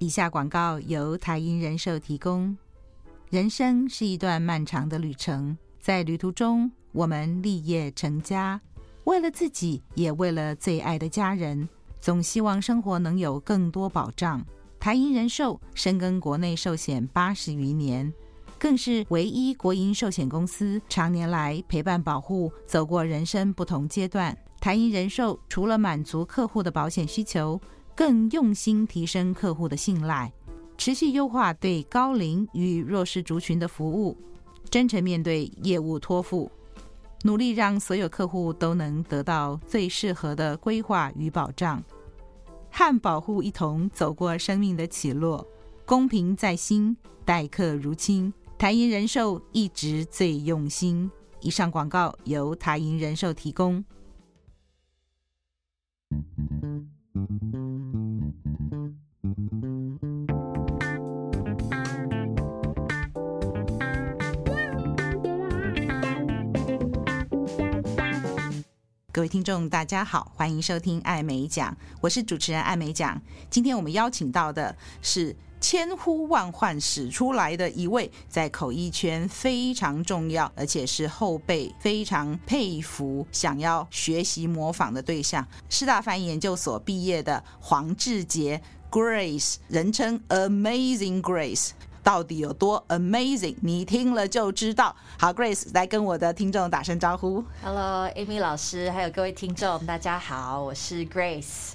以下广告由台银人寿提供。人生是一段漫长的旅程，在旅途中，我们立业成家，为了自己，也为了最爱的家人，总希望生活能有更多保障。台银人寿深耕国内寿险八十余年，更是唯一国营寿险公司，常年来陪伴保护走过人生不同阶段。台银人寿除了满足客户的保险需求，更用心提升客户的信赖，持续优化对高龄与弱势族群的服务，真诚面对业务托付，努力让所有客户都能得到最适合的规划与保障，和保护一同走过生命的起落，公平在心，待客如亲。台银人寿一直最用心。以上广告由台银人寿提供。各位听众，大家好，欢迎收听爱美讲，我是主持人爱美讲。今天我们邀请到的是千呼万唤始出来的一位，在口译圈非常重要，而且是后辈非常佩服、想要学习模仿的对象——师大翻译研究所毕业的黄志杰 （Grace），人称 Amazing Grace。到底有多 amazing？你听了就知道。好，Grace 来跟我的听众打声招呼。Hello，Amy 老师，还有各位听众，大家好，我是 Grace，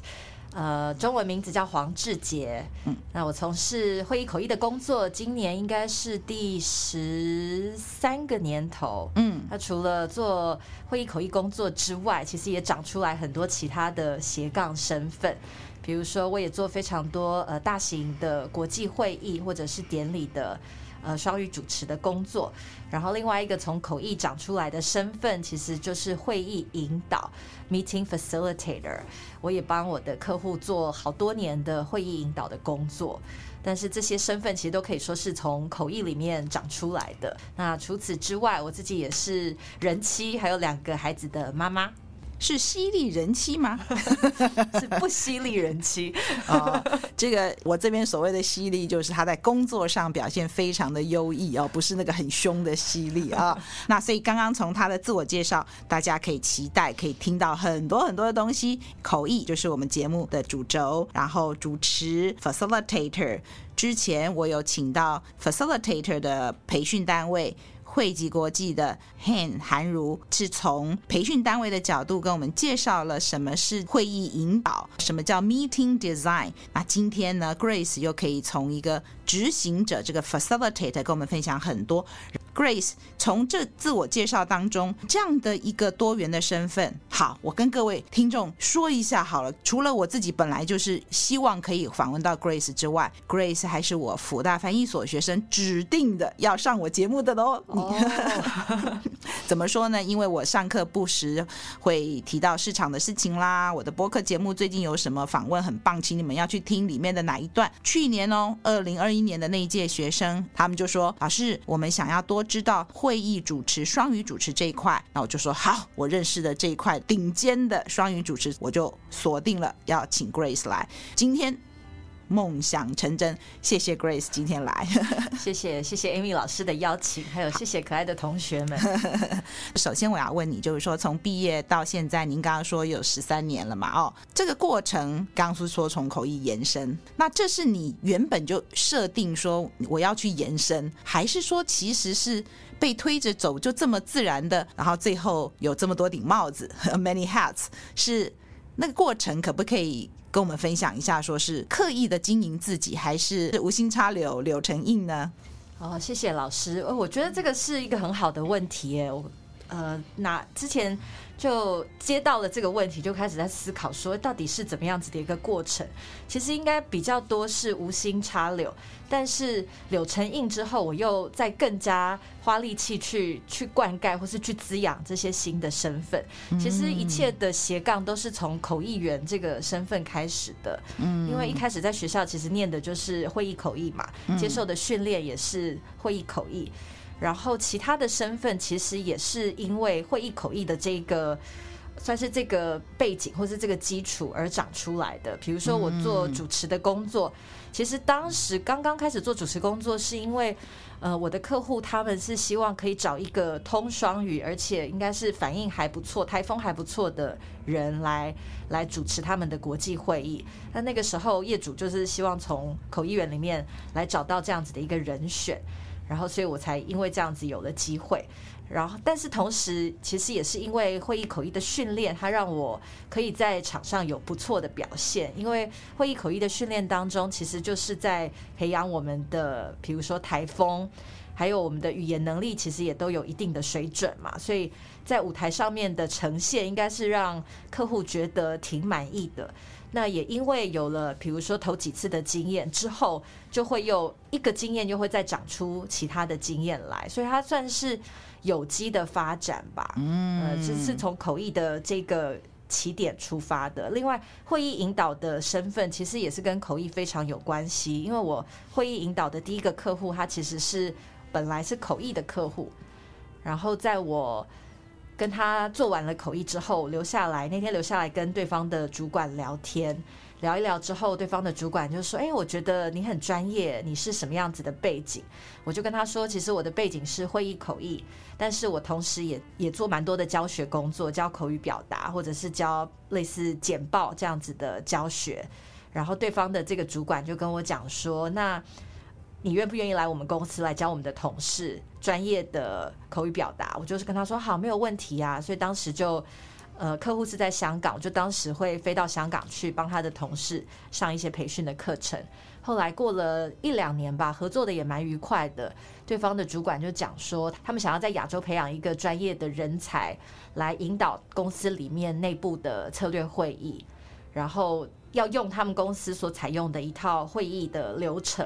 呃，中文名字叫黄志杰。嗯，那我从事会议口译的工作，今年应该是第十三个年头。嗯，那除了做会议口译工作之外，其实也长出来很多其他的斜杠身份。比如说，我也做非常多呃大型的国际会议或者是典礼的呃双语主持的工作。然后另外一个从口译长出来的身份，其实就是会议引导 （meeting facilitator）。我也帮我的客户做好多年的会议引导的工作。但是这些身份其实都可以说是从口译里面长出来的。那除此之外，我自己也是人妻，还有两个孩子的妈妈。是犀利人妻吗？是不犀利人妻 哦。这个我这边所谓的犀利，就是他在工作上表现非常的优异哦，不是那个很凶的犀利啊。那所以刚刚从他的自我介绍，大家可以期待可以听到很多很多的东西。口译就是我们节目的主轴，然后主持 facilitator。之前我有请到 facilitator 的培训单位。汇集国际的 Han 韩如是从培训单位的角度跟我们介绍了什么是会议引导，什么叫 Meeting Design。那今天呢，Grace 又可以从一个执行者这个 Facilitator 跟我们分享很多。Grace 从这自我介绍当中，这样的一个多元的身份，好，我跟各位听众说一下好了。除了我自己本来就是希望可以访问到 Grace 之外，Grace 还是我辅大翻译所学生指定的要上我节目的喽。Oh. 怎么说呢？因为我上课不时会提到市场的事情啦。我的播客节目最近有什么访问很棒，请你们要去听里面的哪一段。去年哦，二零二一年的那一届学生，他们就说：“老师，我们想要多。”知道会议主持、双语主持这一块，那我就说好，我认识的这一块顶尖的双语主持，我就锁定了要请 Grace 来。今天。梦想成真，谢谢 Grace 今天来，谢谢谢谢 Amy 老师的邀请，还有谢谢可爱的同学们。首先我要问你，就是说从毕业到现在，您刚刚说有十三年了嘛？哦，这个过程刚刚是说从口译延伸，那这是你原本就设定说我要去延伸，还是说其实是被推着走，就这么自然的，然后最后有这么多顶帽子，many hats，是那个过程可不可以？跟我们分享一下，说是刻意的经营自己，还是无心插柳柳成荫呢？哦，谢谢老师。我觉得这个是一个很好的问题耶。我呃，那之前。就接到了这个问题，就开始在思考说，到底是怎么样子的一个过程？其实应该比较多是无心插柳，但是柳成荫之后，我又再更加花力气去去灌溉或是去滋养这些新的身份。其实一切的斜杠都是从口译员这个身份开始的。嗯，因为一开始在学校其实念的就是会议口译嘛，接受的训练也是会议口译。然后其他的身份其实也是因为会议口译的这个算是这个背景或是这个基础而长出来的。比如说我做主持的工作，其实当时刚刚开始做主持工作，是因为。呃，我的客户他们是希望可以找一个通双语，而且应该是反应还不错、台风还不错的人来来主持他们的国际会议。那那个时候业主就是希望从口译员里面来找到这样子的一个人选，然后所以我才因为这样子有了机会。然后，但是同时，其实也是因为会议口译的训练，它让我可以在场上有不错的表现。因为会议口译的训练当中，其实就是在培养我们的，比如说台风，还有我们的语言能力，其实也都有一定的水准嘛。所以在舞台上面的呈现，应该是让客户觉得挺满意的。那也因为有了，比如说头几次的经验之后，就会有一个经验，又会再长出其他的经验来，所以它算是。有机的发展吧，嗯，呃，这是从口译的这个起点出发的。另外，会议引导的身份其实也是跟口译非常有关系，因为我会议引导的第一个客户，他其实是本来是口译的客户，然后在我跟他做完了口译之后，留下来那天留下来跟对方的主管聊天。聊一聊之后，对方的主管就说：“哎，我觉得你很专业，你是什么样子的背景？”我就跟他说：“其实我的背景是会议口译，但是我同时也也做蛮多的教学工作，教口语表达，或者是教类似简报这样子的教学。”然后对方的这个主管就跟我讲说：“那你愿不愿意来我们公司来教我们的同事专业的口语表达？”我就是跟他说：“好，没有问题啊。”所以当时就。呃，客户是在香港，就当时会飞到香港去帮他的同事上一些培训的课程。后来过了一两年吧，合作的也蛮愉快的。对方的主管就讲说，他们想要在亚洲培养一个专业的人才，来引导公司里面内部的策略会议，然后要用他们公司所采用的一套会议的流程。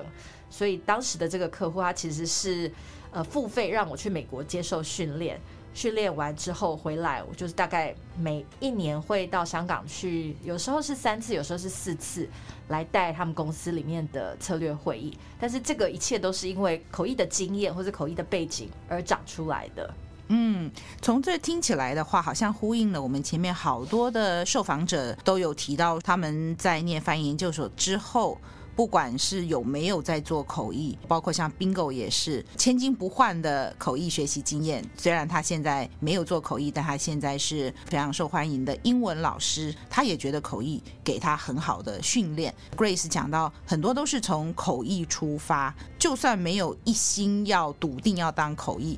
所以当时的这个客户，他其实是呃付费让我去美国接受训练。训练完之后回来，我就是大概每一年会到香港去，有时候是三次，有时候是四次，来带他们公司里面的策略会议。但是这个一切都是因为口译的经验或者口译的背景而长出来的。嗯，从这听起来的话，好像呼应了我们前面好多的受访者都有提到，他们在念翻译研究所之后。不管是有没有在做口译，包括像 Bingo 也是千金不换的口译学习经验。虽然他现在没有做口译，但他现在是非常受欢迎的英文老师。他也觉得口译给他很好的训练。Grace 讲到很多都是从口译出发，就算没有一心要笃定要当口译。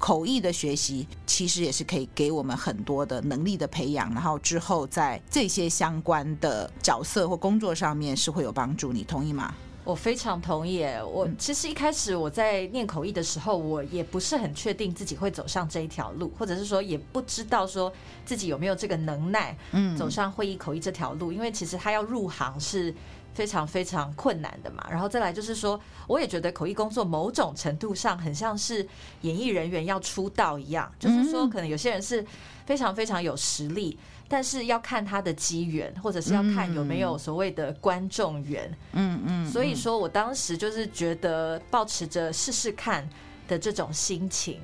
口译的学习其实也是可以给我们很多的能力的培养，然后之后在这些相关的角色或工作上面是会有帮助。你同意吗？我非常同意。我其实一开始我在念口译的时候，我也不是很确定自己会走上这一条路，或者是说也不知道说自己有没有这个能耐，嗯，走上会议口译这条路。因为其实他要入行是。非常非常困难的嘛，然后再来就是说，我也觉得口译工作某种程度上很像是演艺人员要出道一样，就是说可能有些人是非常非常有实力，但是要看他的机缘，或者是要看有没有所谓的观众缘，嗯嗯，所以说我当时就是觉得保持着试试看的这种心情。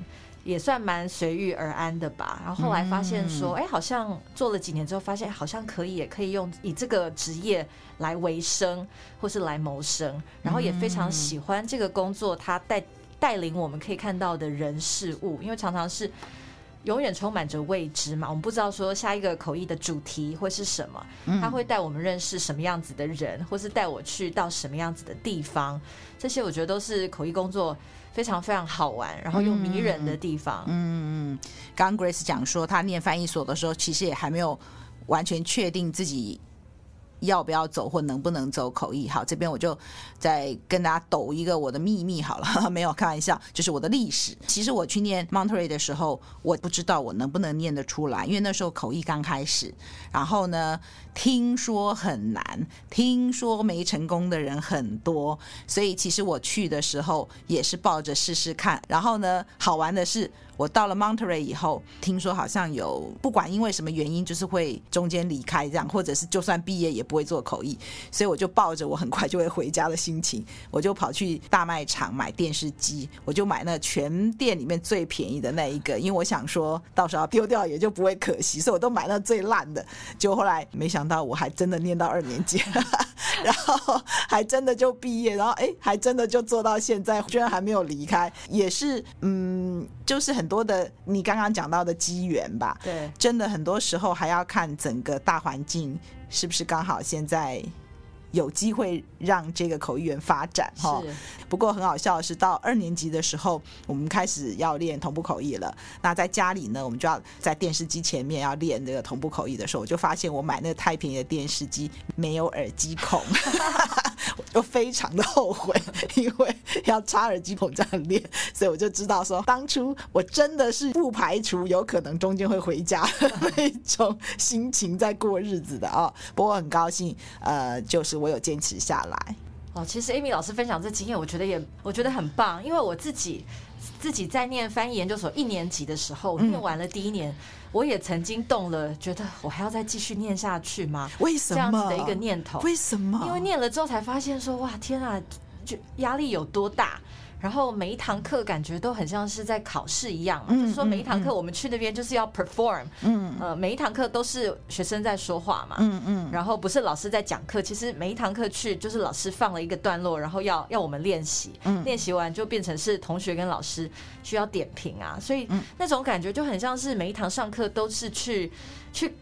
也算蛮随遇而安的吧，然后后来发现说，哎，好像做了几年之后，发现好像可以，也可以用以这个职业来维生，或是来谋生，然后也非常喜欢这个工作，它带带领我们可以看到的人事物，因为常常是永远充满着未知嘛，我们不知道说下一个口译的主题会是什么，他会带我们认识什么样子的人，或是带我去到什么样子的地方，这些我觉得都是口译工作。非常非常好玩，然后又迷人的地方。嗯嗯，刚刚 Grace 讲说，他念翻译所的时候，其实也还没有完全确定自己。要不要走或能不能走口译？好，这边我就再跟大家抖一个我的秘密好了，没有开玩笑，就是我的历史。其实我去念 Monterey 的时候，我不知道我能不能念得出来，因为那时候口译刚开始。然后呢，听说很难，听说没成功的人很多，所以其实我去的时候也是抱着试试看。然后呢，好玩的是。我到了 Monterey 以后，听说好像有不管因为什么原因，就是会中间离开这样，或者是就算毕业也不会做口译，所以我就抱着我很快就会回家的心情，我就跑去大卖场买电视机，我就买那全店里面最便宜的那一个，因为我想说到时候丢掉也就不会可惜，所以我都买那最烂的。就后来没想到我还真的念到二年级，然后还真的就毕业，然后哎，还真的就做到现在，居然还没有离开，也是嗯，就是很多的你刚刚讲到的机缘吧。对，真的很多时候还要看整个大环境是不是刚好现在。有机会让这个口译员发展哈，不过很好笑的是，到二年级的时候，我们开始要练同步口译了。那在家里呢，我们就要在电视机前面要练这个同步口译的时候，我就发现我买那个太便宜的电视机没有耳机孔，我就非常的后悔，因为要插耳机孔这样练，所以我就知道说，当初我真的是不排除有可能中间会回家那种心情在过日子的啊。不过很高兴，呃，就是。我有坚持下来哦。其实 Amy 老师分享这经验，我觉得也我觉得很棒，因为我自己自己在念翻译研究所一年级的时候，念完了第一年，我也曾经动了，觉得我还要再继续念下去吗？为什么这样子的一个念头？为什么？因为念了之后才发现说，哇，天啊，就压力有多大。然后每一堂课感觉都很像是在考试一样，就是说每一堂课我们去那边就是要 perform，嗯，呃，每一堂课都是学生在说话嘛，嗯嗯，然后不是老师在讲课，其实每一堂课去就是老师放了一个段落，然后要要我们练习，练习完就变成是同学跟老师需要点评啊，所以那种感觉就很像是每一堂上课都是去去。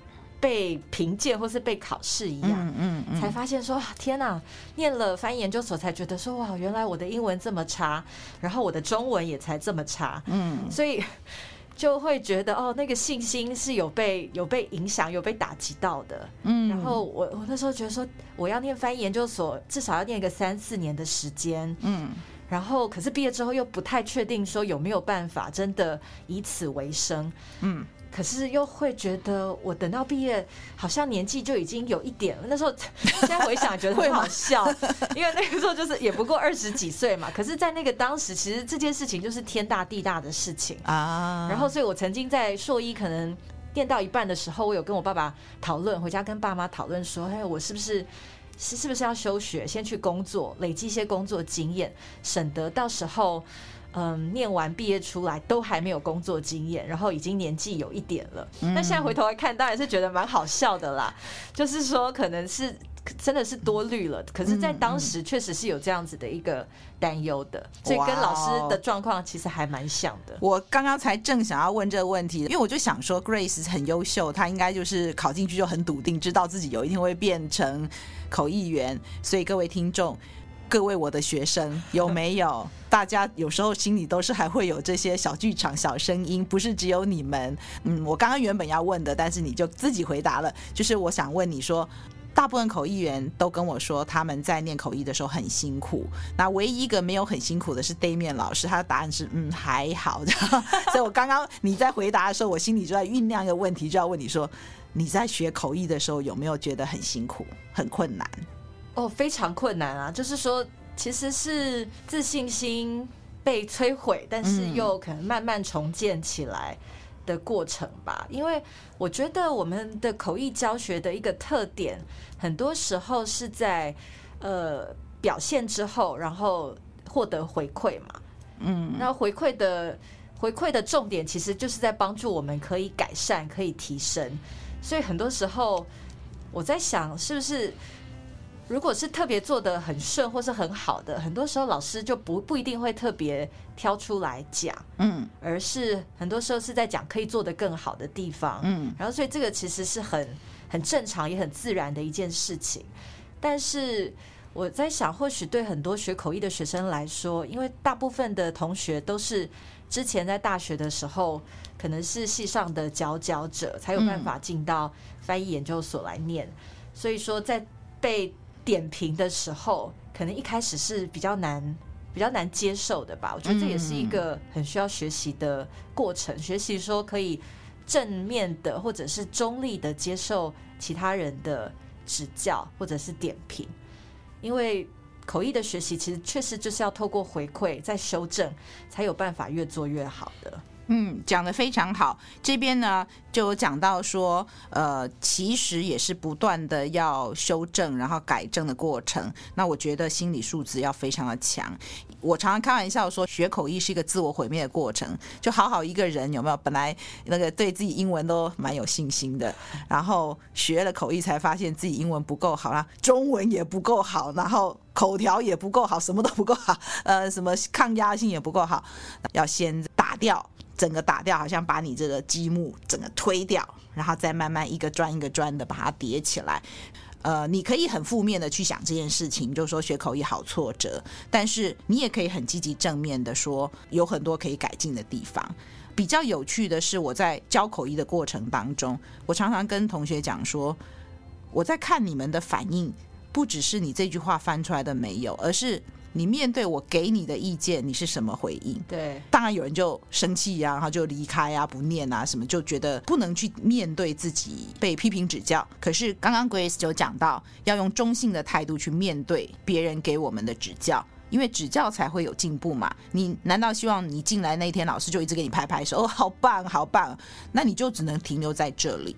被评鉴或是被考试一样，嗯嗯，才发现说天哪，念了翻译研究所才觉得说哇，原来我的英文这么差，然后我的中文也才这么差，嗯，所以就会觉得哦，那个信心是有被有被影响、有被打击到的，嗯，然后我我那时候觉得说，我要念翻译研究所，至少要念个三四年的时间，嗯，然后可是毕业之后又不太确定说有没有办法真的以此为生，嗯。可是又会觉得，我等到毕业，好像年纪就已经有一点了。那时候 现在回想觉得很好笑，因为那个时候就是也不过二十几岁嘛。可是，在那个当时，其实这件事情就是天大地大的事情啊。然后，所以我曾经在硕一可能念到一半的时候，我有跟我爸爸讨论，回家跟爸妈讨论说：“哎，我是不是是是不是要休学，先去工作，累积一些工作经验，省得到时候。”嗯，念完毕业出来都还没有工作经验，然后已经年纪有一点了。那现在回头来看，当然是觉得蛮好笑的啦。就是说，可能是真的是多虑了，可是，在当时确实是有这样子的一个担忧的，所以跟老师的状况其实还蛮像的。我刚刚才正想要问这个问题，因为我就想说，Grace 很优秀，她应该就是考进去就很笃定，知道自己有一天会变成口译员。所以各位听众。各位我的学生有没有？大家有时候心里都是还会有这些小剧场、小声音，不是只有你们。嗯，我刚刚原本要问的，但是你就自己回答了。就是我想问你说，大部分口译员都跟我说他们在念口译的时候很辛苦，那唯一一个没有很辛苦的是 Damian 老师，他的答案是嗯还好。所以我刚刚你在回答的时候，我心里就在酝酿一个问题，就要问你说，你在学口译的时候有没有觉得很辛苦、很困难？哦，非常困难啊！就是说，其实是自信心被摧毁，但是又可能慢慢重建起来的过程吧。因为我觉得我们的口译教学的一个特点，很多时候是在呃表现之后，然后获得回馈嘛。嗯，那回馈的回馈的重点，其实就是在帮助我们可以改善、可以提升。所以很多时候我在想，是不是？如果是特别做的很顺或是很好的，很多时候老师就不不一定会特别挑出来讲，嗯，而是很多时候是在讲可以做得更好的地方，嗯，然后所以这个其实是很很正常也很自然的一件事情。但是我在想，或许对很多学口译的学生来说，因为大部分的同学都是之前在大学的时候可能是系上的佼佼者，才有办法进到翻译研究所来念，所以说在被点评的时候，可能一开始是比较难、比较难接受的吧。我觉得这也是一个很需要学习的过程，学习说可以正面的或者是中立的接受其他人的指教或者是点评，因为口译的学习其实确实就是要透过回馈再修正，才有办法越做越好的。嗯，讲得非常好。这边呢，就有讲到说，呃，其实也是不断的要修正，然后改正的过程。那我觉得心理素质要非常的强。我常常开玩笑说，学口译是一个自我毁灭的过程。就好好一个人，有没有？本来那个对自己英文都蛮有信心的，然后学了口译才发现自己英文不够好啦，中文也不够好，然后口条也不够好，什么都不够好，呃，什么抗压性也不够好，要先打掉。整个打掉，好像把你这个积木整个推掉，然后再慢慢一个砖一个砖的把它叠起来。呃，你可以很负面的去想这件事情，就说学口译好挫折，但是你也可以很积极正面的说，有很多可以改进的地方。比较有趣的是，我在教口译的过程当中，我常常跟同学讲说，我在看你们的反应，不只是你这句话翻出来的没有，而是。你面对我给你的意见，你是什么回应？对，当然有人就生气呀，然后就离开啊，不念啊，什么就觉得不能去面对自己被批评指教。可是刚刚 Grace 就讲到，要用中性的态度去面对别人给我们的指教，因为指教才会有进步嘛。你难道希望你进来那一天老师就一直给你拍拍手，哦，好棒，好棒？那你就只能停留在这里。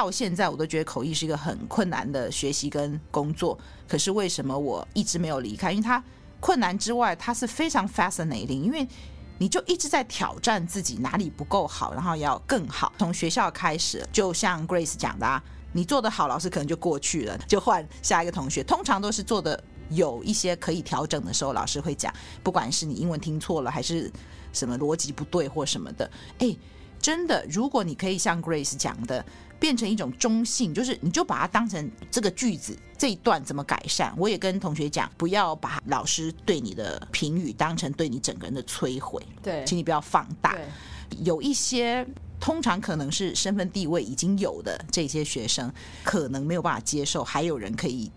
到现在我都觉得口译是一个很困难的学习跟工作，可是为什么我一直没有离开？因为它困难之外，它是非常 fascinating，因为你就一直在挑战自己哪里不够好，然后要更好。从学校开始，就像 Grace 讲的啊，你做得好，老师可能就过去了，就换下一个同学。通常都是做的有一些可以调整的时候，老师会讲，不管是你英文听错了，还是什么逻辑不对或什么的，诶，真的，如果你可以像 Grace 讲的。变成一种中性，就是你就把它当成这个句子这一段怎么改善。我也跟同学讲，不要把老师对你的评语当成对你整个人的摧毁。对，请你不要放大。有一些通常可能是身份地位已经有的这些学生，可能没有办法接受，还有人可以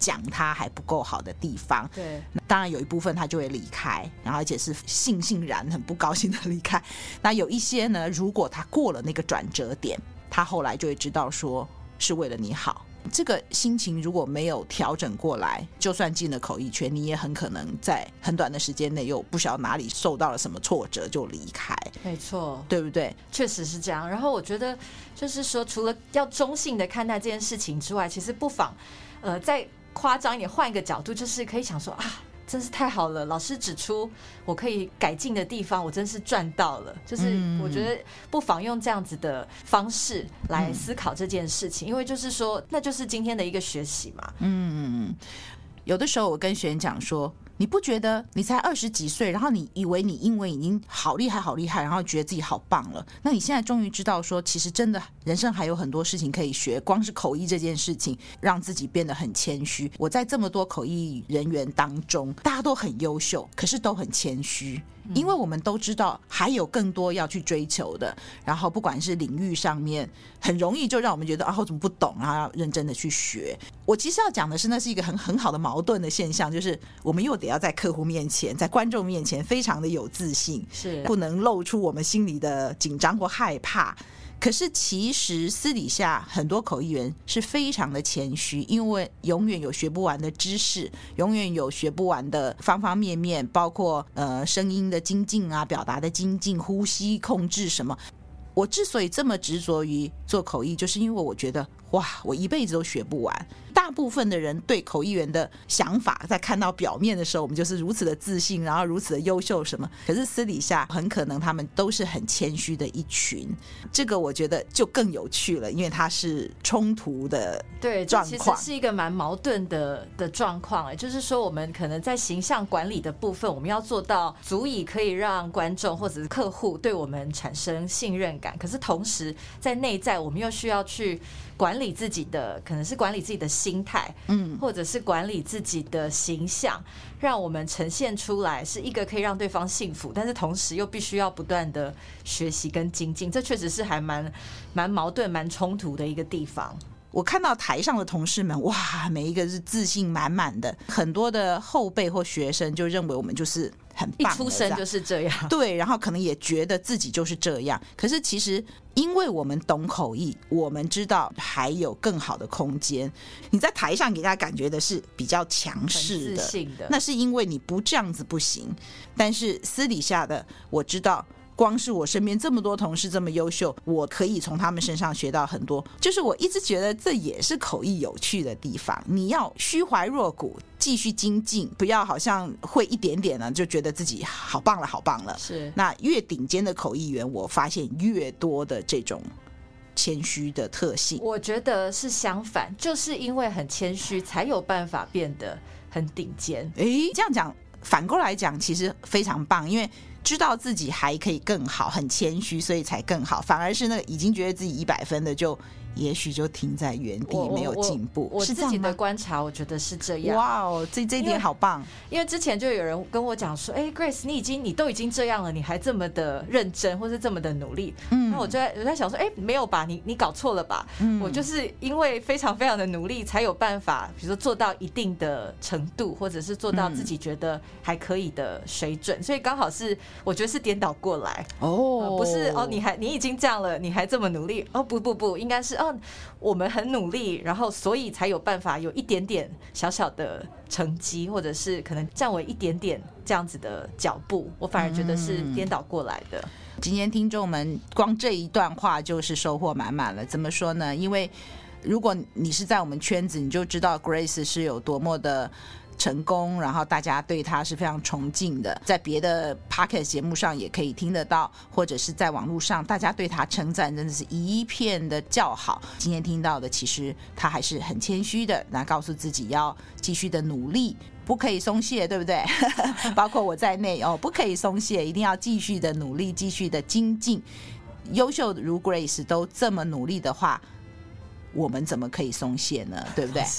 讲他还不够好的地方。对，当然有一部分他就会离开，然后而且是悻悻然、很不高兴的离开。那有一些呢，如果他过了那个转折点。他后来就会知道，说是为了你好。这个心情如果没有调整过来，就算进了口译圈，你也很可能在很短的时间内又不晓得哪里受到了什么挫折就离开。没错，对不对？确实是这样。然后我觉得，就是说，除了要中性的看待这件事情之外，其实不妨，呃，再夸张一点，换一个角度，就是可以想说啊。真是太好了！老师指出我可以改进的地方，我真是赚到了。就是我觉得不妨用这样子的方式来思考这件事情，因为就是说，那就是今天的一个学习嘛。嗯，有的时候我跟学员讲说。你不觉得你才二十几岁，然后你以为你英文已经好厉害、好厉害，然后觉得自己好棒了？那你现在终于知道说，其实真的人生还有很多事情可以学。光是口译这件事情，让自己变得很谦虚。我在这么多口译人员当中，大家都很优秀，可是都很谦虚。因为我们都知道还有更多要去追求的，然后不管是领域上面，很容易就让我们觉得啊，我怎么不懂，然后要认真的去学。我其实要讲的是，那是一个很很好的矛盾的现象，就是我们又得要在客户面前，在观众面前非常的有自信，是不能露出我们心里的紧张或害怕。可是，其实私底下很多口译员是非常的谦虚，因为永远有学不完的知识，永远有学不完的方方面面，包括呃声音的精进啊，表达的精进，呼吸控制什么。我之所以这么执着于做口译，就是因为我觉得。哇，我一辈子都学不完。大部分的人对口译员的想法，在看到表面的时候，我们就是如此的自信，然后如此的优秀什么。可是私底下，很可能他们都是很谦虚的一群。这个我觉得就更有趣了，因为它是冲突的对状况，其实是一个蛮矛盾的的状况。哎，就是说，我们可能在形象管理的部分，我们要做到足以可以让观众或者是客户对我们产生信任感。可是同时，在内在，我们又需要去。管理自己的，可能是管理自己的心态，嗯，或者是管理自己的形象，让我们呈现出来是一个可以让对方幸福，但是同时又必须要不断的学习跟精进，这确实是还蛮蛮矛盾、蛮冲突的一个地方。我看到台上的同事们，哇，每一个是自信满满的，很多的后辈或学生就认为我们就是很棒，一出生就是这样，对，然后可能也觉得自己就是这样。可是其实，因为我们懂口译，我们知道还有更好的空间。你在台上给大家感觉的是比较强势的，那是因为你不这样子不行。但是私底下的，我知道。光是我身边这么多同事这么优秀，我可以从他们身上学到很多。就是我一直觉得这也是口译有趣的地方。你要虚怀若谷，继续精进，不要好像会一点点呢就觉得自己好棒了，好棒了。是。那越顶尖的口译员，我发现越多的这种谦虚的特性。我觉得是相反，就是因为很谦虚，才有办法变得很顶尖。哎，这样讲，反过来讲，其实非常棒，因为。知道自己还可以更好，很谦虚，所以才更好。反而是那个已经觉得自己一百分的就。也许就停在原地，没有进步。我自己的观察，我觉得是这样。哇哦，这这一点好棒！因为之前就有人跟我讲说：“哎，Grace，你已经你都已经这样了，你还这么的认真，或是这么的努力。”嗯，那我就在我在想说：“哎，没有吧？你你搞错了吧？嗯我就是因为非常非常的努力，才有办法，比如说做到一定的程度，或者是做到自己觉得还可以的水准。所以刚好是我觉得是颠倒过来哦，不是哦，你还你已经这样了，你还这么努力哦？不不不，应该是哦。”我们很努力，然后所以才有办法有一点点小小的成绩，或者是可能站稳一点点这样子的脚步。我反而觉得是颠倒过来的。今天听众们光这一段话就是收获满满了。怎么说呢？因为如果你是在我们圈子，你就知道 Grace 是有多么的。成功，然后大家对他是非常崇敬的，在别的 podcast 节目上也可以听得到，或者是在网络上，大家对他称赞真的是一片的叫好。今天听到的，其实他还是很谦虚的，那告诉自己要继续的努力，不可以松懈，对不对？包括我在内哦，不可以松懈，一定要继续的努力，继续的精进。优秀如 Grace 都这么努力的话。我们怎么可以松懈呢？对不对？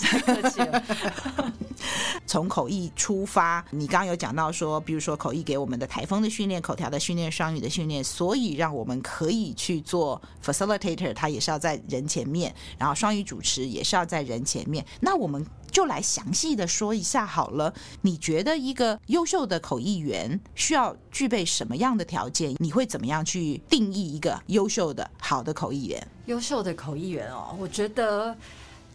从口译出发，你刚刚有讲到说，比如说口译给我们的台风的训练、口条的训练、双语的训练，所以让我们可以去做 facilitator，他也是要在人前面，然后双语主持也是要在人前面。那我们。就来详细的说一下好了。你觉得一个优秀的口译员需要具备什么样的条件？你会怎么样去定义一个优秀的好的口译员？优秀的口译员哦，我觉得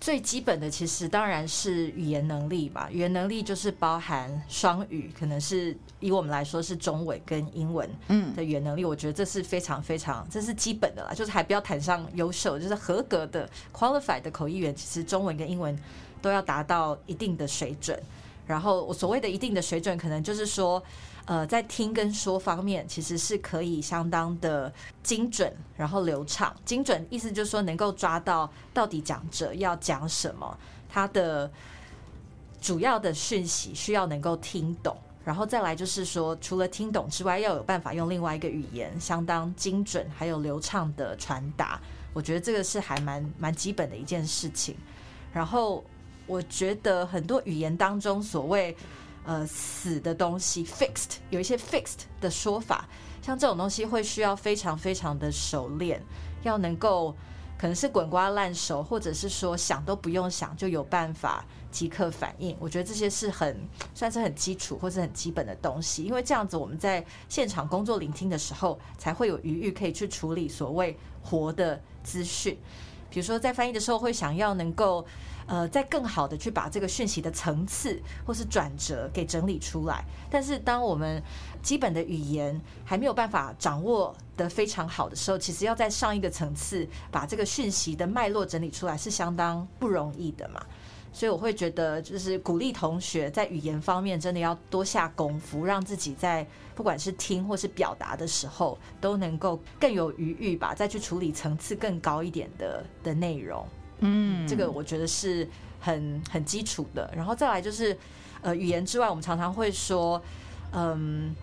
最基本的其实当然是语言能力吧。语言能力就是包含双语，可能是以我们来说是中文跟英文嗯的语言能力。我觉得这是非常非常这是基本的啦，就是还不要谈上优秀，就是合格的 qualified 的口译员，其实中文跟英文。都要达到一定的水准，然后我所谓的一定的水准，可能就是说，呃，在听跟说方面，其实是可以相当的精准，然后流畅。精准意思就是说，能够抓到到底讲者要讲什么，他的主要的讯息需要能够听懂，然后再来就是说，除了听懂之外，要有办法用另外一个语言相当精准还有流畅的传达。我觉得这个是还蛮蛮基本的一件事情，然后。我觉得很多语言当中所谓呃死的东西 fixed 有一些 fixed 的说法，像这种东西会需要非常非常的熟练，要能够可能是滚瓜烂熟，或者是说想都不用想就有办法即刻反应。我觉得这些是很算是很基础或是很基本的东西，因为这样子我们在现场工作聆听的时候才会有余裕可以去处理所谓活的资讯。比如说在翻译的时候会想要能够。呃，再更好的去把这个讯息的层次或是转折给整理出来。但是，当我们基本的语言还没有办法掌握得非常好的时候，其实要在上一个层次把这个讯息的脉络整理出来是相当不容易的嘛。所以，我会觉得就是鼓励同学在语言方面真的要多下功夫，让自己在不管是听或是表达的时候都能够更有余裕吧，再去处理层次更高一点的的内容。嗯，这个我觉得是很很基础的。然后再来就是，呃，语言之外，我们常常会说，嗯，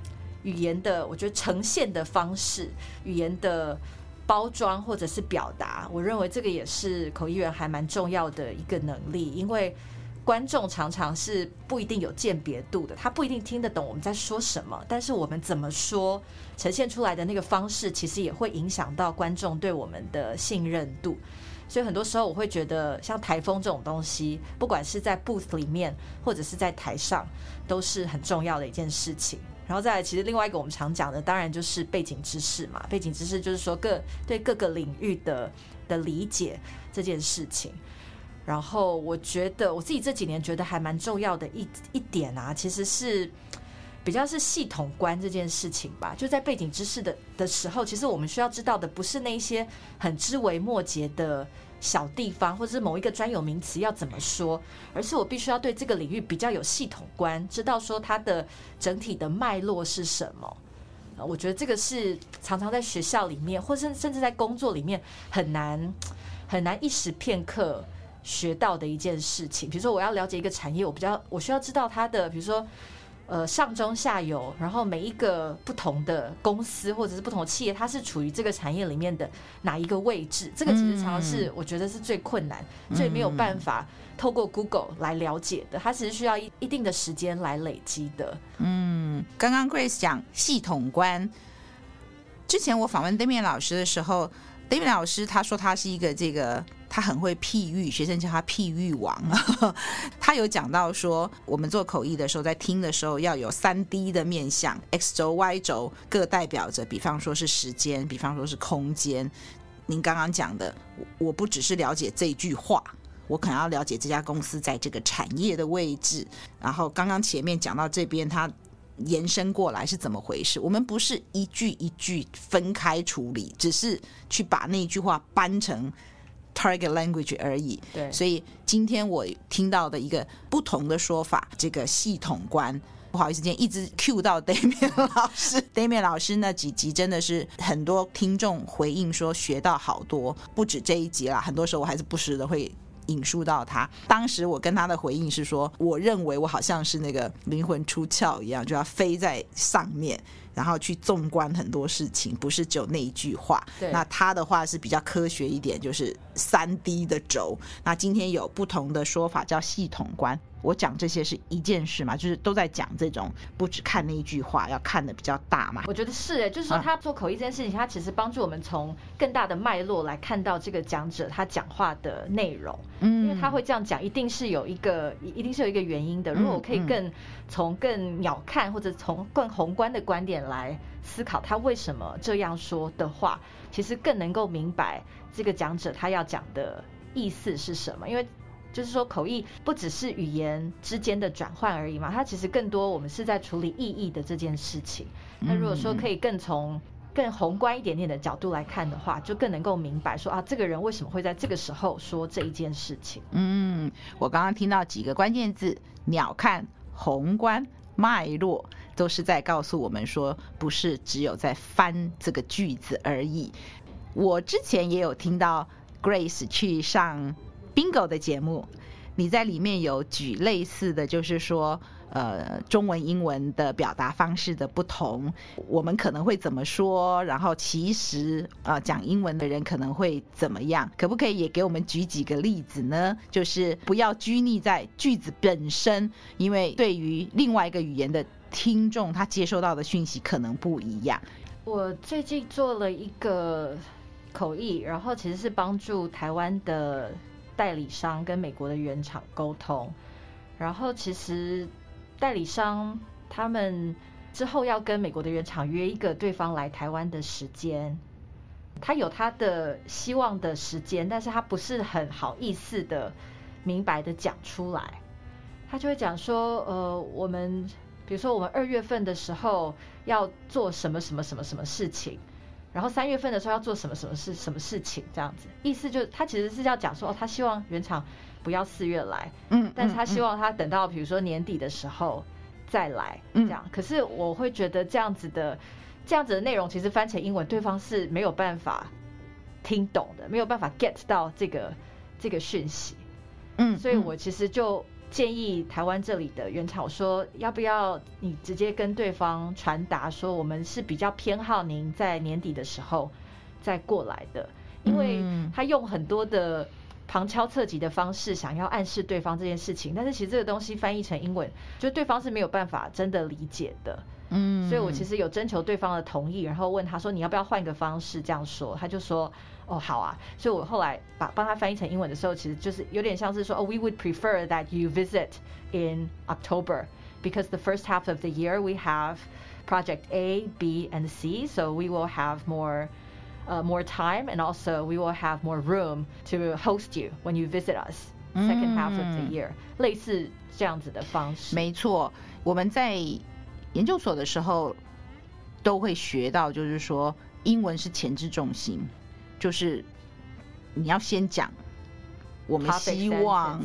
语言的我觉得呈现的方式，语言的包装或者是表达，我认为这个也是口译员还蛮重要的一个能力。因为观众常常是不一定有鉴别度的，他不一定听得懂我们在说什么，但是我们怎么说，呈现出来的那个方式，其实也会影响到观众对我们的信任度。所以很多时候我会觉得，像台风这种东西，不管是在 booth 里面或者是在台上，都是很重要的一件事情。然后再来，其实另外一个我们常讲的，当然就是背景知识嘛。背景知识就是说各对各个领域的的理解这件事情。然后我觉得我自己这几年觉得还蛮重要的一一点啊，其实是比较是系统观这件事情吧。就在背景知识的的时候，其实我们需要知道的不是那些很枝微末节的小地方，或者是某一个专有名词要怎么说，而是我必须要对这个领域比较有系统观，知道说它的整体的脉络是什么。我觉得这个是常常在学校里面，或是甚至在工作里面很难很难一时片刻学到的一件事情。比如说，我要了解一个产业，我比较我需要知道它的，比如说呃上中下游，然后每一个不同的公司或者是不同的企业，它是处于这个产业里面的哪一个位置？这个其实常常是我觉得是最困难、最没有办法透过 Google 来了解的。它其实需要一一定的时间来累积的。嗯。刚刚 Grace 讲系统观，之前我访问 Damian 老师的时候，Damian 老师他说他是一个这个他很会譬喻，学生叫他譬喻王。他有讲到说，我们做口译的时候，在听的时候要有三 D 的面向，X 轴、Y 轴各代表着，比方说是时间，比方说是空间。您刚刚讲的，我不只是了解这句话。我可能要了解这家公司在这个产业的位置，然后刚刚前面讲到这边，它延伸过来是怎么回事？我们不是一句一句分开处理，只是去把那句话搬成 target language 而已。对，所以今天我听到的一个不同的说法，这个系统观，不好意思，今天一直 cue 到 Damian 老师，Damian 老师那几集真的是很多听众回应说学到好多，不止这一集啦，很多时候我还是不时的会。引述到他，当时我跟他的回应是说，我认为我好像是那个灵魂出窍一样，就要飞在上面。然后去纵观很多事情，不是只有那一句话。对。那他的话是比较科学一点，就是三 D 的轴。那今天有不同的说法，叫系统观。我讲这些是一件事嘛，就是都在讲这种，不只看那一句话，要看的比较大嘛。我觉得是哎，就是说他做口译这件事情，他其实帮助我们从更大的脉络来看到这个讲者他讲话的内容。嗯。因为他会这样讲，一定是有一个，一定是有一个原因的。如果我可以更从更鸟看或者从更宏观的观点。来思考他为什么这样说的话，其实更能够明白这个讲者他要讲的意思是什么。因为就是说口译不只是语言之间的转换而已嘛，它其实更多我们是在处理意义的这件事情。那如果说可以更从更宏观一点点的角度来看的话，就更能够明白说啊，这个人为什么会在这个时候说这一件事情。嗯，我刚刚听到几个关键字：鸟瞰、宏观、脉络。都是在告诉我们说，不是只有在翻这个句子而已。我之前也有听到 Grace 去上 Bingo 的节目，你在里面有举类似的就是说，呃，中文英文的表达方式的不同，我们可能会怎么说，然后其实呃讲英文的人可能会怎么样？可不可以也给我们举几个例子呢？就是不要拘泥在句子本身，因为对于另外一个语言的。听众他接收到的讯息可能不一样。我最近做了一个口译，然后其实是帮助台湾的代理商跟美国的原厂沟通。然后其实代理商他们之后要跟美国的原厂约一个对方来台湾的时间，他有他的希望的时间，但是他不是很好意思的明白的讲出来。他就会讲说，呃，我们。比如说，我们二月份的时候要做什么什么什么什么事情，然后三月份的时候要做什么什么事什么事情，这样子，意思就是他其实是要讲说，哦，他希望原厂不要四月来，嗯，但是他希望他等到比如说年底的时候再来，这样。可是我会觉得这样子的这样子的内容，其实翻成英文，对方是没有办法听懂的，没有办法 get 到这个这个讯息，嗯，所以我其实就。建议台湾这里的原厂说，要不要你直接跟对方传达说，我们是比较偏好您在年底的时候再过来的，因为他用很多的旁敲侧击的方式想要暗示对方这件事情，但是其实这个东西翻译成英文，就对方是没有办法真的理解的。嗯，所以我其实有征求对方的同意，然后问他说，你要不要换个方式这样说，他就说。哦，好啊，所以我后来把帮他翻译成英文的时候，其实就是有点像是说，哦，we would prefer that you visit in October because the first half of the year we have project A, B, and C, so we will have more, uh, more time, and also we will have more room to host you when you visit us second half of the year，嗯，类似这样子的方式。没错，我们在 研究所的时候都会学到，就是说英文是前置重心， 就是你要先讲。我们希望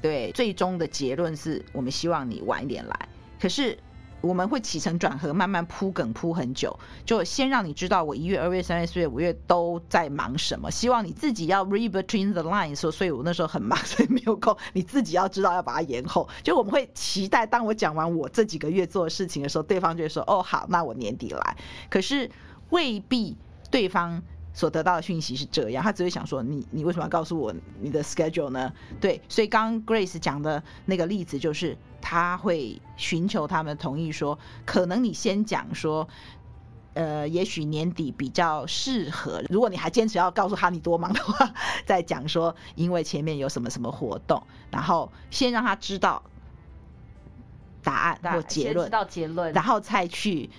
对最终的结论是我们希望你晚一点来，可是我们会起承转合，慢慢铺梗铺很久，就先让你知道我一月、二月、三月、四月、五月都在忙什么，希望你自己要 read between the lines，所所以我那时候很忙，所以没有空，你自己要知道要把它延后。就我们会期待，当我讲完我这几个月做的事情的时候，对方就会说：“哦，好，那我年底来。”可是未必对方。所得到的讯息是这样，他只会想说，你你为什么要告诉我你的 schedule 呢？对，所以刚刚 Grace 讲的那个例子就是，他会寻求他们同意说，可能你先讲说，呃，也许年底比较适合。如果你还坚持要告诉他你多忙的话，再讲说，因为前面有什么什么活动，然后先让他知道答案或结论，知道结论，然后再去。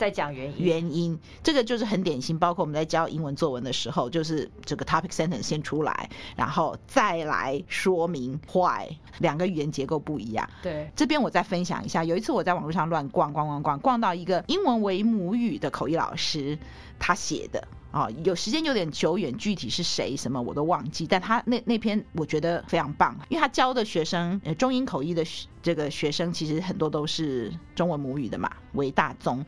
再讲原因，原因这个就是很典型，包括我们在教英文作文的时候，就是这个 topic sentence 先出来，然后再来说明 why，两个语言结构不一样。对，这边我再分享一下，有一次我在网络上乱逛逛逛逛，逛到一个英文为母语的口译老师他写的。啊、哦，有时间有点久远，具体是谁什么我都忘记。但他那那篇我觉得非常棒，因为他教的学生，呃，中英口译的这个学生其实很多都是中文母语的嘛，为大宗。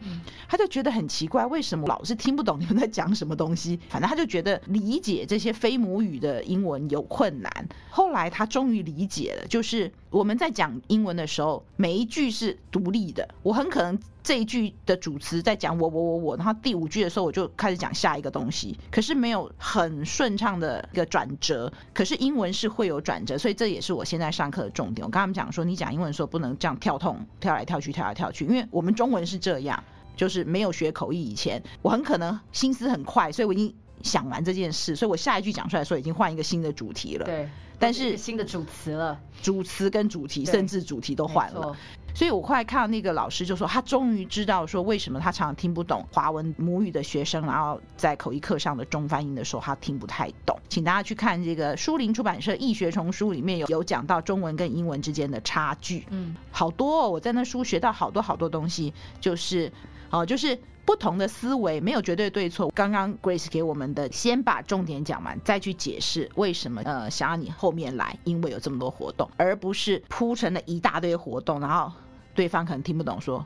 他就觉得很奇怪，为什么老是听不懂你们在讲什么东西？反正他就觉得理解这些非母语的英文有困难。后来他终于理解了，就是我们在讲英文的时候，每一句是独立的，我很可能。这一句的主词在讲我我我我，然后第五句的时候我就开始讲下一个东西，可是没有很顺畅的一个转折。可是英文是会有转折，所以这也是我现在上课的重点。我跟他们讲说，你讲英文的时候不能这样跳痛，跳来跳去，跳来跳去，因为我们中文是这样，就是没有学口译以前，我很可能心思很快，所以我已经想完这件事，所以我下一句讲出来的时候已经换一个新的主题了。对，但是新的主词了，主词跟主题甚至主题都换了。所以我后来看到那个老师就说，他终于知道说为什么他常常听不懂华文母语的学生，然后在口译课上的中翻译的时候他听不太懂。请大家去看这个书林出版社《易学丛书》里面有有讲到中文跟英文之间的差距，嗯，好多哦，我在那书学到好多好多东西，就是哦，就是不同的思维，没有绝对对错。刚刚 Grace 给我们的，先把重点讲完，再去解释为什么呃想要你后面来，因为有这么多活动，而不是铺成了一大堆活动，然后。对方可能听不懂，说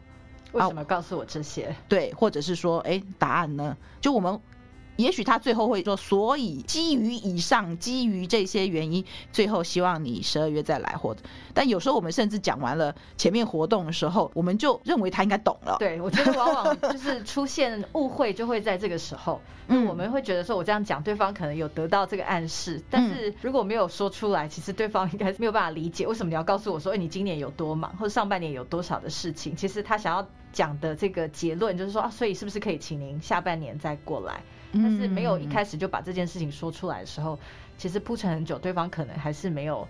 为什么告诉我这些？对，或者是说，哎，答案呢？就我们。也许他最后会说，所以基于以上，基于这些原因，最后希望你十二月再来，或者，但有时候我们甚至讲完了前面活动的时候，我们就认为他应该懂了。对，我觉得往往就是出现误会，就会在这个时候。嗯，我们会觉得说，我这样讲，对方可能有得到这个暗示，但是如果没有说出来，其实对方应该没有办法理解为什么你要告诉我说，哎，你今年有多忙，或者上半年有多少的事情。其实他想要讲的这个结论就是说，啊，所以是不是可以请您下半年再过来？但是没有一开始就把这件事情说出来的时候，其实铺陈很久，对方可能还是没有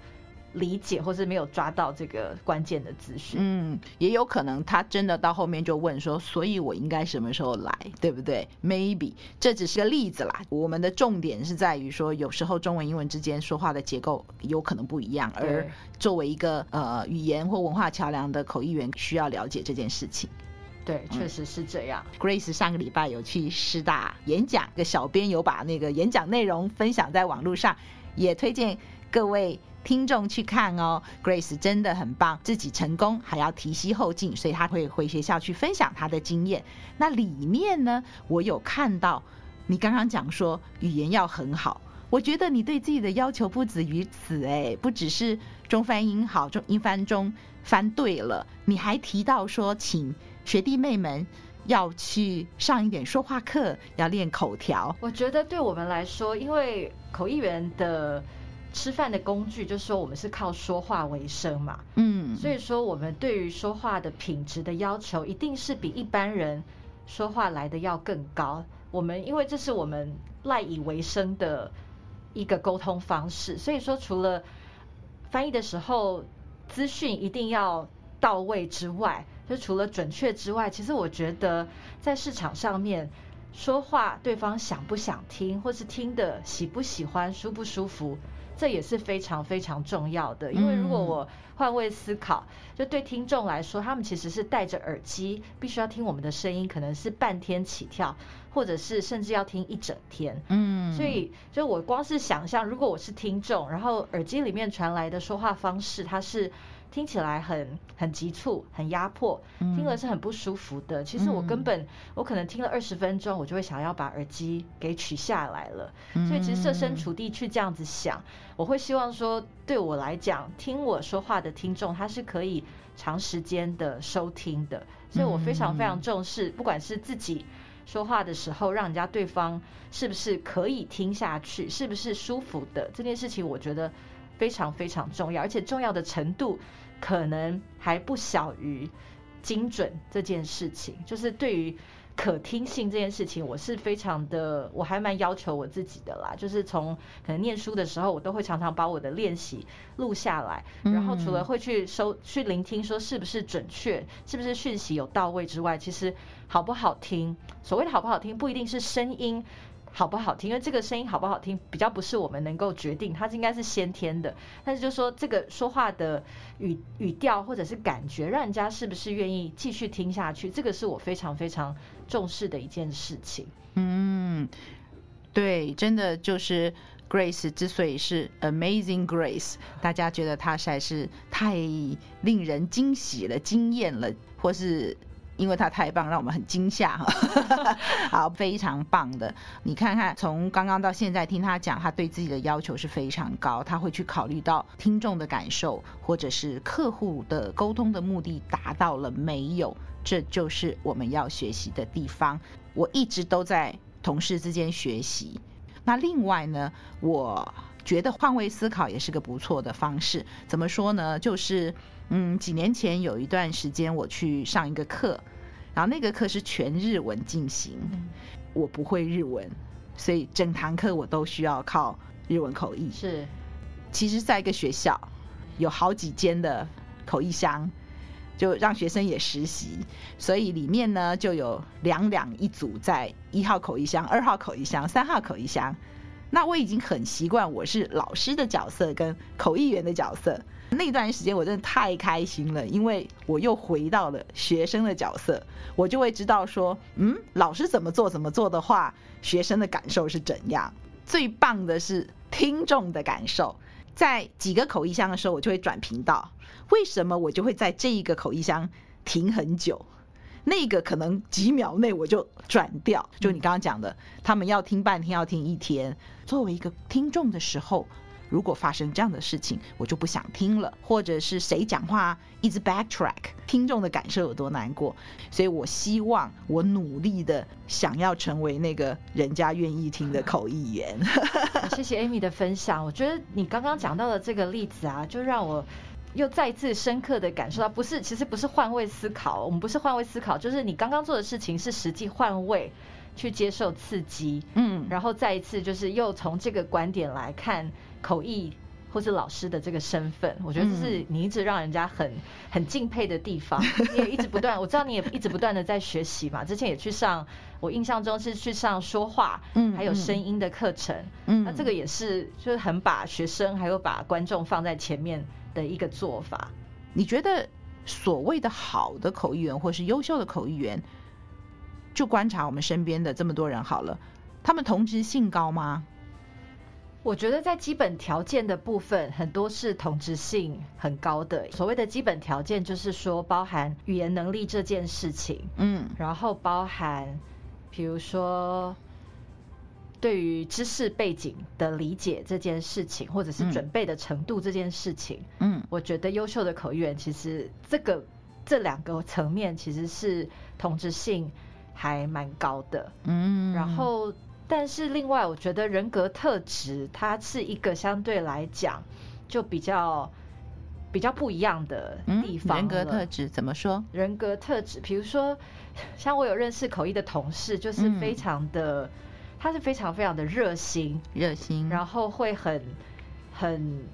理解，或是没有抓到这个关键的资讯。嗯，也有可能他真的到后面就问说，所以我应该什么时候来，对不对？Maybe 这只是个例子啦。我们的重点是在于说，有时候中文、英文之间说话的结构有可能不一样，而作为一个呃语言或文化桥梁的口译员，需要了解这件事情。对，确实是这样。Grace 上个礼拜有去师大演讲，个小编有把那个演讲内容分享在网络上，也推荐各位听众去看哦。Grace 真的很棒，自己成功还要提携后进，所以他会回学校去分享他的经验。那里面呢，我有看到你刚刚讲说语言要很好，我觉得你对自己的要求不止于此哎，不只是中翻英好，中英翻中翻对了，你还提到说请。学弟妹们要去上一点说话课，要练口条。我觉得对我们来说，因为口译员的吃饭的工具，就是说我们是靠说话为生嘛。嗯，所以说我们对于说话的品质的要求，一定是比一般人说话来的要更高。我们因为这是我们赖以为生的一个沟通方式，所以说除了翻译的时候资讯一定要到位之外，就除了准确之外，其实我觉得在市场上面说话，对方想不想听，或是听的喜不喜欢、舒不舒服，这也是非常非常重要的。因为如果我换位思考，就对听众来说，他们其实是戴着耳机，必须要听我们的声音，可能是半天起跳，或者是甚至要听一整天。嗯，所以就我光是想象，如果我是听众，然后耳机里面传来的说话方式，它是。听起来很很急促，很压迫，听了是很不舒服的。其实我根本，我可能听了二十分钟，我就会想要把耳机给取下来了。所以其实设身处地去这样子想，我会希望说，对我来讲，听我说话的听众，他是可以长时间的收听的。所以我非常非常重视，不管是自己说话的时候，让人家对方是不是可以听下去，是不是舒服的这件事情，我觉得非常非常重要，而且重要的程度。可能还不小于精准这件事情，就是对于可听性这件事情，我是非常的，我还蛮要求我自己的啦。就是从可能念书的时候，我都会常常把我的练习录下来，然后除了会去收去聆听，说是不是准确，是不是讯息有到位之外，其实好不好听，所谓的好不好听，不一定是声音。好不好听？因为这个声音好不好听，比较不是我们能够决定，它是应该是先天的。但是就说这个说话的语语调或者是感觉，让人家是不是愿意继续听下去，这个是我非常非常重视的一件事情。嗯，对，真的就是 Grace 之所以是 Amazing Grace，大家觉得她实在是太令人惊喜了、惊艳了，或是。因为他太棒，让我们很惊吓哈。好，非常棒的。你看看，从刚刚到现在听他讲，他对自己的要求是非常高，他会去考虑到听众的感受，或者是客户的沟通的目的达到了没有？这就是我们要学习的地方。我一直都在同事之间学习。那另外呢，我觉得换位思考也是个不错的方式。怎么说呢？就是。嗯，几年前有一段时间我去上一个课，然后那个课是全日文进行，我不会日文，所以整堂课我都需要靠日文口译。是，其实在一个学校有好几间的口译箱，就让学生也实习，所以里面呢就有两两一组在一号口译箱、二号口译箱、三号口译箱。那我已经很习惯我是老师的角色跟口译员的角色。那段时间我真的太开心了，因为我又回到了学生的角色，我就会知道说，嗯，老师怎么做怎么做的话，学生的感受是怎样。最棒的是听众的感受，在几个口译箱的时候，我就会转频道。为什么我就会在这一个口译箱停很久？那个可能几秒内我就转掉。就你刚刚讲的，他们要听半天，要听一天。作为一个听众的时候。如果发生这样的事情，我就不想听了，或者是谁讲话一直 backtrack，听众的感受有多难过。所以我希望我努力的想要成为那个人家愿意听的口译员。谢谢 Amy 的分享，我觉得你刚刚讲到的这个例子啊，就让我又再次深刻的感受到，不是，其实不是换位思考，我们不是换位思考，就是你刚刚做的事情是实际换位去接受刺激，嗯，然后再一次就是又从这个观点来看。口译或是老师的这个身份，我觉得这是你一直让人家很很敬佩的地方。你也一直不断，我知道你也一直不断的在学习嘛。之前也去上，我印象中是去上说话，嗯，还有声音的课程，嗯，那这个也是就是很把学生还有把观众放在前面的一个做法。你觉得所谓的好的口译员或是优秀的口译员，就观察我们身边的这么多人好了，他们同质性高吗？我觉得在基本条件的部分，很多是同质性很高的。所谓的基本条件，就是说包含语言能力这件事情，嗯，然后包含，比如说对于知识背景的理解这件事情，或者是准备的程度这件事情，嗯，我觉得优秀的口译员其实这个这两个层面其实是同质性还蛮高的，嗯，然后。但是另外，我觉得人格特质它是一个相对来讲就比较比较不一样的地方。人格特质怎么说？人格特质，比如说 像我有认识口译的同事，就是非常的，他是非常非常的热心，热心，然后会很很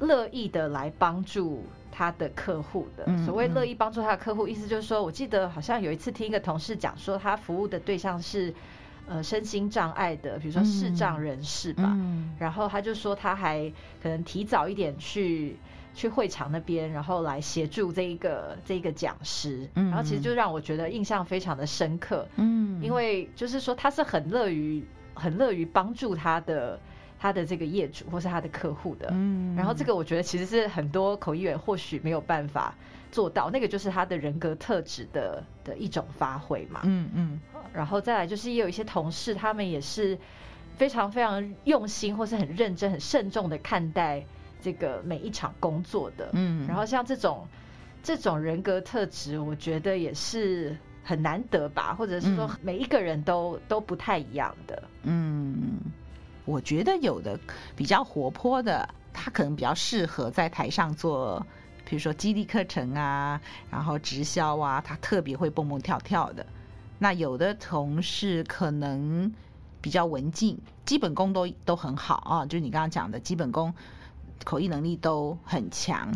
乐意的来帮助他的客户的。所谓乐意帮助他的客户，意思就是说，我记得好像有一次听一个同事讲说，他服务的对象是。呃身心障碍的，比如说视障人士吧。嗯、然后他就说他还可能提早一点去去会场那边，然后来协助这一个这一个讲师。嗯、然后其实就让我觉得印象非常的深刻。嗯，因为就是说他是很乐于很乐于帮助他的。他的这个业主或是他的客户的，嗯，然后这个我觉得其实是很多口译员或许没有办法做到，那个就是他的人格特质的的一种发挥嘛，嗯嗯，然后再来就是也有一些同事，他们也是非常非常用心或是很认真、很慎重的看待这个每一场工作的，嗯，然后像这种这种人格特质，我觉得也是很难得吧，或者是说每一个人都都不太一样的，嗯。我觉得有的比较活泼的，他可能比较适合在台上做，比如说激励课程啊，然后直销啊，他特别会蹦蹦跳跳的。那有的同事可能比较文静，基本功都都很好啊，就是你刚刚讲的基本功，口译能力都很强。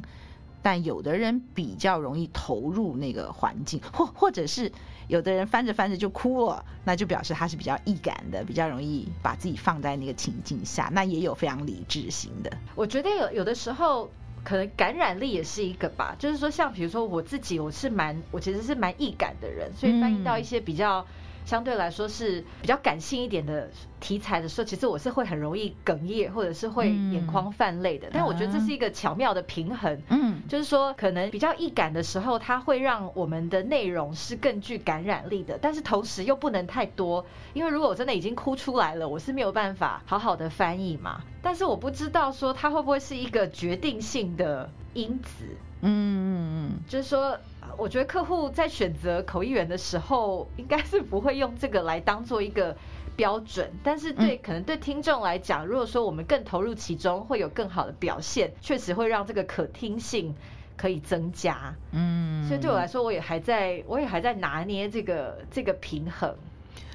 但有的人比较容易投入那个环境，或或者是有的人翻着翻着就哭了，那就表示他是比较易感的，比较容易把自己放在那个情境下。那也有非常理智型的。我觉得有有的时候可能感染力也是一个吧，就是说像比如说我自己，我是蛮我其实是蛮易感的人，所以翻译到一些比较。相对来说是比较感性一点的题材的时候，其实我是会很容易哽咽，或者是会眼眶泛泪的。但我觉得这是一个巧妙的平衡，嗯，就是说可能比较易感的时候，它会让我们的内容是更具感染力的，但是同时又不能太多，因为如果我真的已经哭出来了，我是没有办法好好的翻译嘛。但是我不知道说它会不会是一个决定性的因子，嗯嗯嗯，就是说。我觉得客户在选择口译员的时候，应该是不会用这个来当做一个标准。但是对可能对听众来讲，如果说我们更投入其中，会有更好的表现，确实会让这个可听性可以增加。嗯，所以对我来说，我也还在，我也还在拿捏这个这个平衡。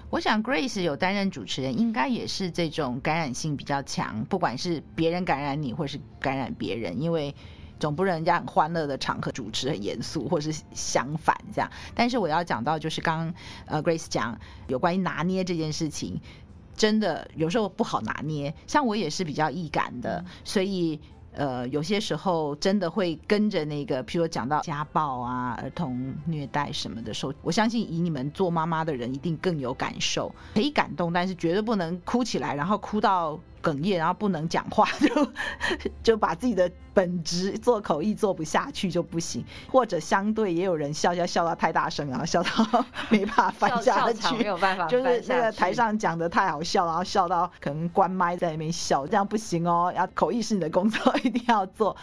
我想 Grace 有担任主持人，应该也是这种感染性比较强，不管是别人感染你，或是感染别人，因为。总不能人家很欢乐的场合主持很严肃，或是相反这样。但是我要讲到就是刚刚呃 Grace 讲有关于拿捏这件事情，真的有时候不好拿捏。像我也是比较易感的，所以呃有些时候真的会跟着那个，譬如说讲到家暴啊、儿童虐待什么的时候，我相信以你们做妈妈的人一定更有感受，可以感动，但是绝对不能哭起来，然后哭到。哽咽，然后不能讲话，就就把自己的本职做口译做不下去就不行。或者相对也有人笑笑笑到太大声，然后笑到没办法 翻下去，没有办法，就是那个台上讲的太好笑，然后笑到可能关麦在那边笑，这样不行哦。要口译是你的工作，一定要做。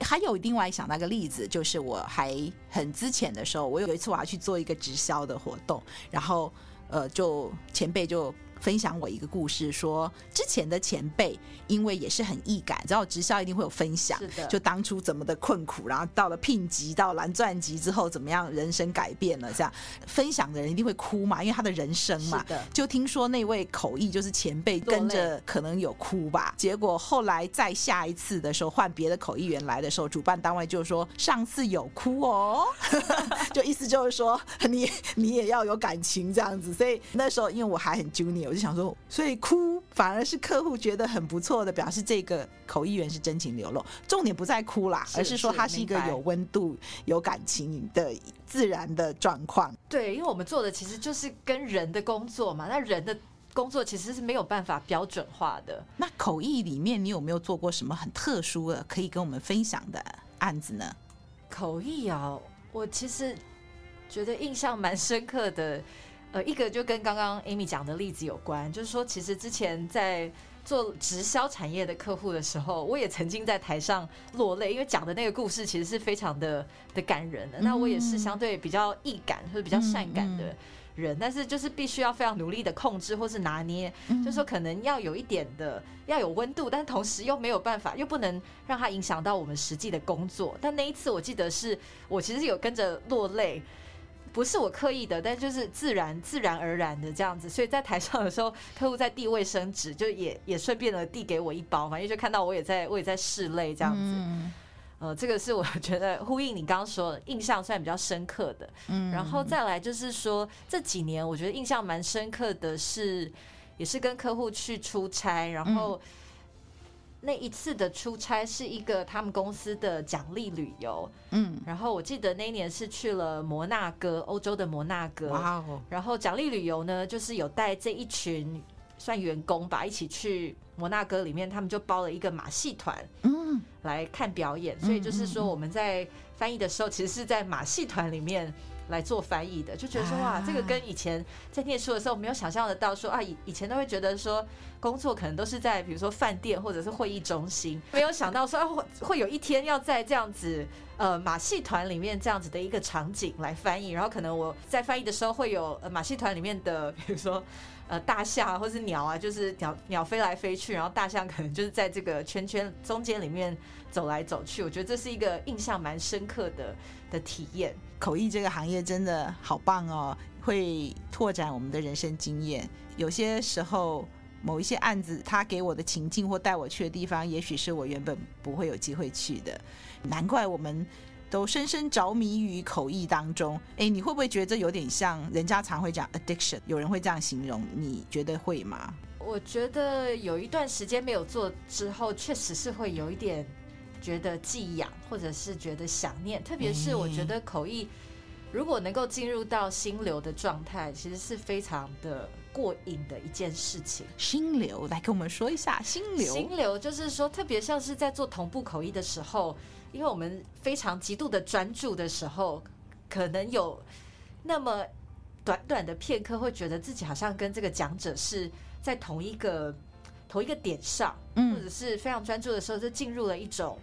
还有另外想到一个例子，就是我还很之前的时候，我有一次我要去做一个直销的活动，然后呃，就前辈就。分享我一个故事，说之前的前辈因为也是很易感，然后直销一定会有分享，就当初怎么的困苦，然后到了聘级到蓝钻级之后怎么样人生改变了，这样分享的人一定会哭嘛，因为他的人生嘛。就听说那位口译就是前辈跟着可能有哭吧，结果后来再下一次的时候换别的口译员来的时候，主办单位就说上次有哭哦，就意思就是说你你也要有感情这样子，所以那时候因为我还很 junior。我就想说，所以哭反而是客户觉得很不错的，表示这个口译员是真情流露。重点不在哭啦，而是说他是一个有温度、有感情的自然的状况。对，因为我们做的其实就是跟人的工作嘛，那人的工作其实是没有办法标准化的。那口译里面，你有没有做过什么很特殊的可以跟我们分享的案子呢？口译啊，我其实觉得印象蛮深刻的。呃，一个就跟刚刚 Amy 讲的例子有关，就是说，其实之前在做直销产业的客户的时候，我也曾经在台上落泪，因为讲的那个故事其实是非常的的感人的。那我也是相对比较易感或者比较善感的人，但是就是必须要非常努力的控制或是拿捏，就是说可能要有一点的要有温度，但同时又没有办法，又不能让它影响到我们实际的工作。但那一次我记得是我其实有跟着落泪。不是我刻意的，但就是自然、自然而然的这样子。所以在台上的时候，客户在递卫生纸，就也也顺便的递给我一包，嘛，因为就看到我也在，我也在拭泪这样子。呃，这个是我觉得呼应你刚刚说的印象算比较深刻的。嗯，然后再来就是说这几年我觉得印象蛮深刻的是，也是跟客户去出差，然后那一次的出差是一个他们公司的奖励旅游。嗯，然后我记得那一年是去了摩纳哥，欧洲的摩纳哥。哇哦！然后奖励旅游呢，就是有带这一群算员工吧，一起去。摩纳哥里面，他们就包了一个马戏团，嗯，来看表演。所以就是说，我们在翻译的时候，其实是在马戏团里面来做翻译的，就觉得说哇，这个跟以前在念书的时候没有想象得到，说啊，以以前都会觉得说工作可能都是在比如说饭店或者是会议中心，没有想到说啊会会有一天要在这样子呃马戏团里面这样子的一个场景来翻译，然后可能我在翻译的时候会有呃马戏团里面的比如说。呃，大象啊，或是鸟啊，就是鸟鸟飞来飞去，然后大象可能就是在这个圈圈中间里面走来走去。我觉得这是一个印象蛮深刻的的体验。口译这个行业真的好棒哦，会拓展我们的人生经验。有些时候，某一些案子，他给我的情境或带我去的地方，也许是我原本不会有机会去的。难怪我们。都深深着迷于口译当中，哎，你会不会觉得这有点像人家常会讲 addiction？有人会这样形容，你觉得会吗？我觉得有一段时间没有做之后，确实是会有一点觉得寄养，或者是觉得想念。特别是我觉得口译如果能够进入到心流的状态，其实是非常的过瘾的一件事情。心流，来跟我们说一下心流。心流就是说，特别像是在做同步口译的时候。因为我们非常极度的专注的时候，可能有那么短短的片刻，会觉得自己好像跟这个讲者是在同一个同一个点上，或者是非常专注的时候，就进入了一种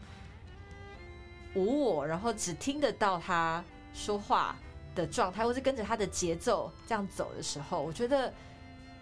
无我，然后只听得到他说话的状态，或是跟着他的节奏这样走的时候，我觉得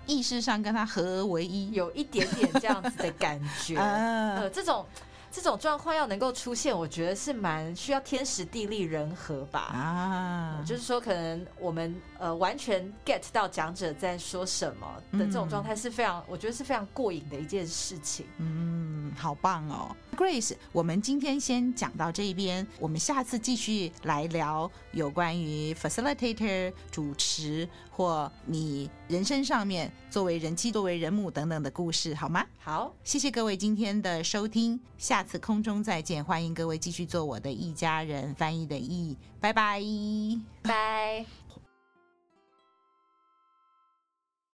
意识上跟他合而为一，有一点点这样子的感觉，呃，这种。这种状况要能够出现，我觉得是蛮需要天时地利人和吧。啊，就是说，可能我们呃完全 get 到讲者在说什么的这种状态是非常，我觉得是非常过瘾的一件事情。嗯，好棒哦，Grace，我们今天先讲到这边，我们下次继续来聊有关于 facilitator 主持或你人生上面作为人妻、作为人母等等的故事，好吗？好，谢谢各位今天的收听，下。次空中再见，欢迎各位继续做我的一家人翻译的译，拜拜，拜。